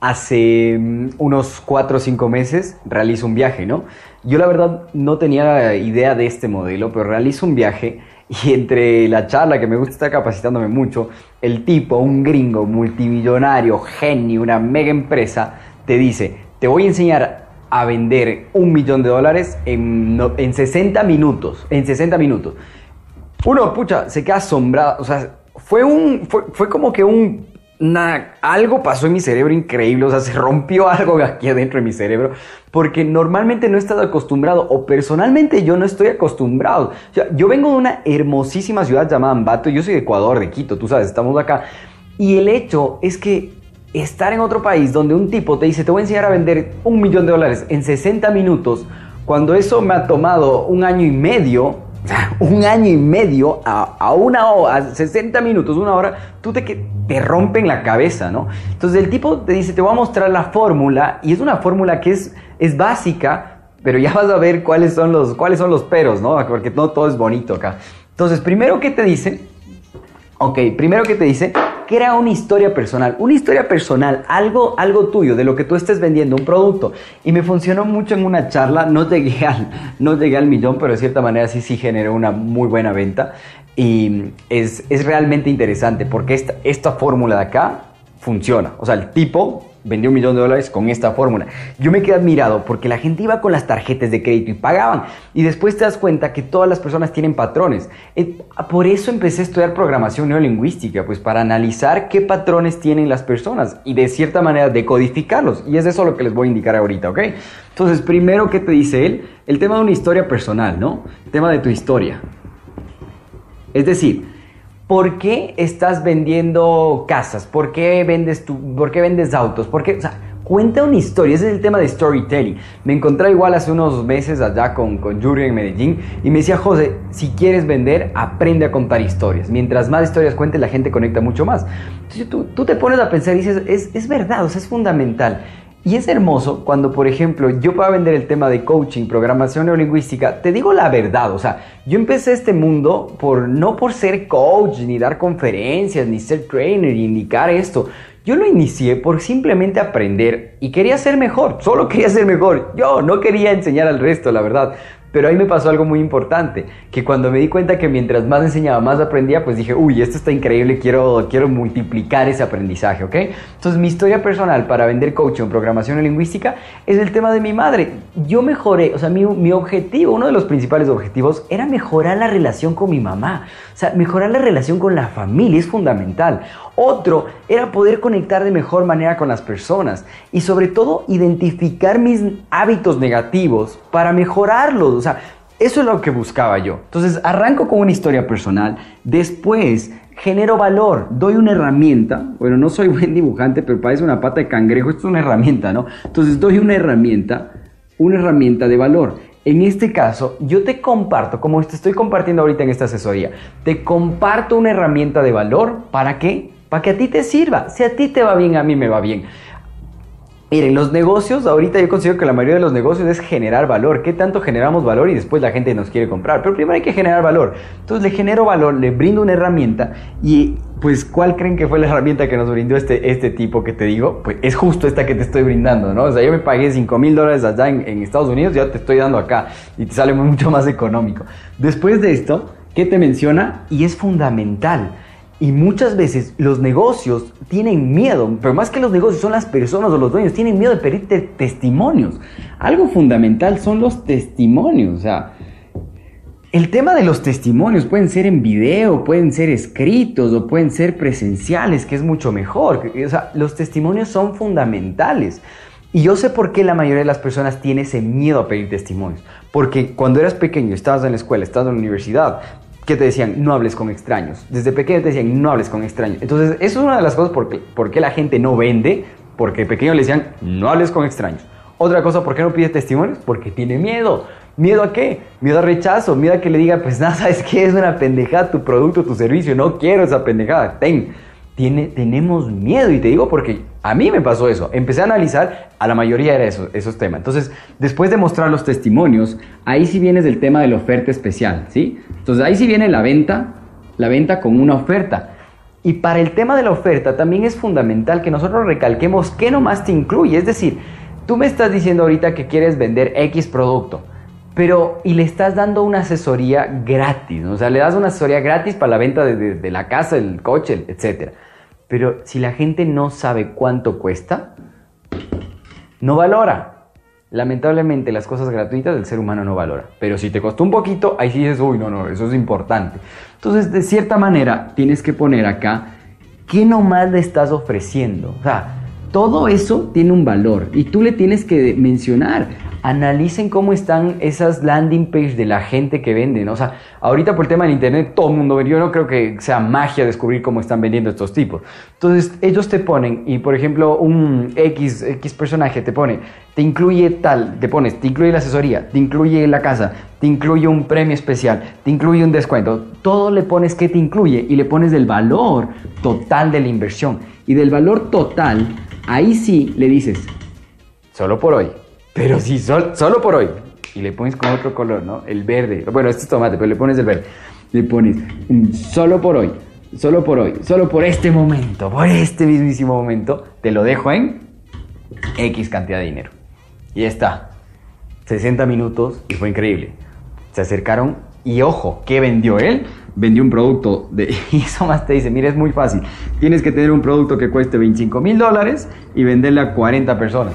Hace mm, unos 4 o 5 meses realizo un viaje, ¿no? Yo la verdad no tenía idea de este modelo, pero realizo un viaje y entre la charla que me gusta estar capacitándome mucho, el tipo, un gringo multimillonario, genio, una mega empresa, te dice, te voy a enseñar a vender un millón de dólares en, en 60 minutos, en 60 minutos. Uno, pucha, se queda asombrado, o sea, fue un, fue, fue como que un algo pasó en mi cerebro increíble, o sea, se rompió algo aquí adentro de mi cerebro, porque normalmente no he estado acostumbrado, o personalmente yo no estoy acostumbrado. O sea, yo vengo de una hermosísima ciudad llamada Ambato, yo soy de Ecuador, de Quito, tú sabes, estamos acá, y el hecho es que estar en otro país donde un tipo te dice, te voy a enseñar a vender un millón de dólares en 60 minutos, cuando eso me ha tomado un año y medio, un año y medio a, una hora, a 60 minutos, una hora, tú te, te rompen la cabeza, ¿no? Entonces el tipo te dice, te voy a mostrar la fórmula y es una fórmula que es, es básica, pero ya vas a ver cuáles son los, cuáles son los peros, ¿no? Porque no todo es bonito acá. Entonces, primero que te dice, ok, primero que te dice, crea una historia personal, una historia personal, algo, algo tuyo, de lo que tú estés vendiendo, un producto. Y me funcionó mucho en una charla, no llegué al, no llegué al millón, pero de cierta manera sí, sí generó una muy buena venta. Y es, es realmente interesante porque esta, esta fórmula de acá funciona. O sea, el tipo vendió un millón de dólares con esta fórmula. Yo me quedé admirado porque la gente iba con las tarjetas de crédito y pagaban. Y después te das cuenta que todas las personas tienen patrones. Eh, por eso empecé a estudiar programación neurolingüística, pues para analizar qué patrones tienen las personas y de cierta manera decodificarlos. Y es eso lo que les voy a indicar ahorita, ¿ok? Entonces, primero, ¿qué te dice él? El tema de una historia personal, ¿no? El tema de tu historia. Es decir, ¿por qué estás vendiendo casas? ¿Por qué vendes, tu, ¿por qué vendes autos? ¿Por qué? O sea, cuenta una historia. Ese es el tema de storytelling. Me encontré igual hace unos meses allá con, con Yuri en Medellín y me decía, José, si quieres vender, aprende a contar historias. Mientras más historias cuentes, la gente conecta mucho más. Entonces tú, tú te pones a pensar y dices, es, es verdad, o sea, es fundamental. Y es hermoso cuando, por ejemplo, yo puedo vender el tema de coaching, programación neurolingüística, te digo la verdad, o sea, yo empecé este mundo por no por ser coach, ni dar conferencias, ni ser trainer, ni indicar esto. Yo lo inicié por simplemente aprender y quería ser mejor, solo quería ser mejor. Yo no quería enseñar al resto, la verdad. Pero ahí me pasó algo muy importante, que cuando me di cuenta que mientras más enseñaba, más aprendía, pues dije, uy, esto está increíble, quiero, quiero multiplicar ese aprendizaje, ¿ok? Entonces mi historia personal para vender coaching programación lingüística es el tema de mi madre. Yo mejoré, o sea, mi, mi objetivo, uno de los principales objetivos era mejorar la relación con mi mamá. O sea, mejorar la relación con la familia es fundamental. Otro era poder conectar de mejor manera con las personas y sobre todo identificar mis hábitos negativos para mejorarlos. O sea, eso es lo que buscaba yo. Entonces arranco con una historia personal, después genero valor, doy una herramienta. Bueno, no soy buen dibujante, pero parece una pata de cangrejo, esto es una herramienta, ¿no? Entonces doy una herramienta, una herramienta de valor. En este caso, yo te comparto, como te estoy compartiendo ahorita en esta asesoría, te comparto una herramienta de valor para qué? para que a ti te sirva. Si a ti te va bien, a mí me va bien. Miren, los negocios, ahorita yo considero que la mayoría de los negocios es generar valor. ¿Qué tanto generamos valor y después la gente nos quiere comprar? Pero primero hay que generar valor. Entonces le genero valor, le brindo una herramienta y pues ¿cuál creen que fue la herramienta que nos brindó este, este tipo que te digo? Pues es justo esta que te estoy brindando, ¿no? O sea, yo me pagué 5 mil dólares allá en, en Estados Unidos, ya te estoy dando acá y te sale mucho más económico. Después de esto, ¿qué te menciona? Y es fundamental y muchas veces los negocios tienen miedo, pero más que los negocios son las personas o los dueños, tienen miedo de pedirte testimonios. Algo fundamental son los testimonios. O sea, el tema de los testimonios pueden ser en video, pueden ser escritos o pueden ser presenciales, que es mucho mejor. O sea, los testimonios son fundamentales. Y yo sé por qué la mayoría de las personas tiene ese miedo a pedir testimonios. Porque cuando eras pequeño, estabas en la escuela, estabas en la universidad, que te decían no hables con extraños. Desde pequeño te decían no hables con extraños. Entonces, eso es una de las cosas por qué, la gente no vende, porque pequeño le decían no hables con extraños. Otra cosa, ¿por qué no pide testimonios? Porque tiene miedo. ¿Miedo a qué? Miedo a rechazo, miedo a que le diga, pues nada, ¿sabes qué? Es una pendejada tu producto, tu servicio, no quiero esa pendejada. Ten, tiene, tenemos miedo y te digo porque a mí me pasó eso. Empecé a analizar, a la mayoría era eso, esos temas. Entonces, después de mostrar los testimonios, ahí sí viene el tema de la oferta especial, ¿sí? Entonces, ahí sí viene la venta, la venta con una oferta. Y para el tema de la oferta también es fundamental que nosotros recalquemos qué nomás te incluye. Es decir, tú me estás diciendo ahorita que quieres vender X producto pero y le estás dando una asesoría gratis, o sea, le das una asesoría gratis para la venta de, la casa, el coche, etc. Pero si la gente no sabe cuánto cuesta, no valora. Lamentablemente las cosas gratuitas el ser humano no valora. Pero si te costó un poquito, ahí sí dices, uy, no, no, eso es importante. Entonces, de cierta manera, tienes que poner acá qué nomás le estás ofreciendo. O sea, todo eso tiene un valor y tú le tienes que mencionar analicen cómo están esas landing page de la gente que venden. O sea, ahorita por el tema del internet todo el mundo vende. Yo no creo que sea magia descubrir cómo están vendiendo estos tipos. Entonces, ellos te ponen, y por ejemplo, un X, X personaje te pone, te incluye tal, te pones, te incluye la asesoría, te incluye la casa, te incluye un premio especial, te incluye un descuento. Todo le pones que te incluye y le pones el valor total de la inversión. Y del valor total, ahí sí le dices, solo por hoy pero si solo por hoy, y le pones con otro color, ¿no? El verde. Bueno, este es tomate, pero le pones el verde. Le pones solo por hoy, solo por hoy, solo por este momento, por este mismísimo momento, te lo dejo en X cantidad de dinero. Y está. 60 minutos y fue increíble. Se acercaron y ojo, ¿qué vendió él? Vendió un producto de... Y eso más te dice, mira, es muy fácil. Tienes que tener un producto que cueste 25 mil dólares y venderle a 40 personas.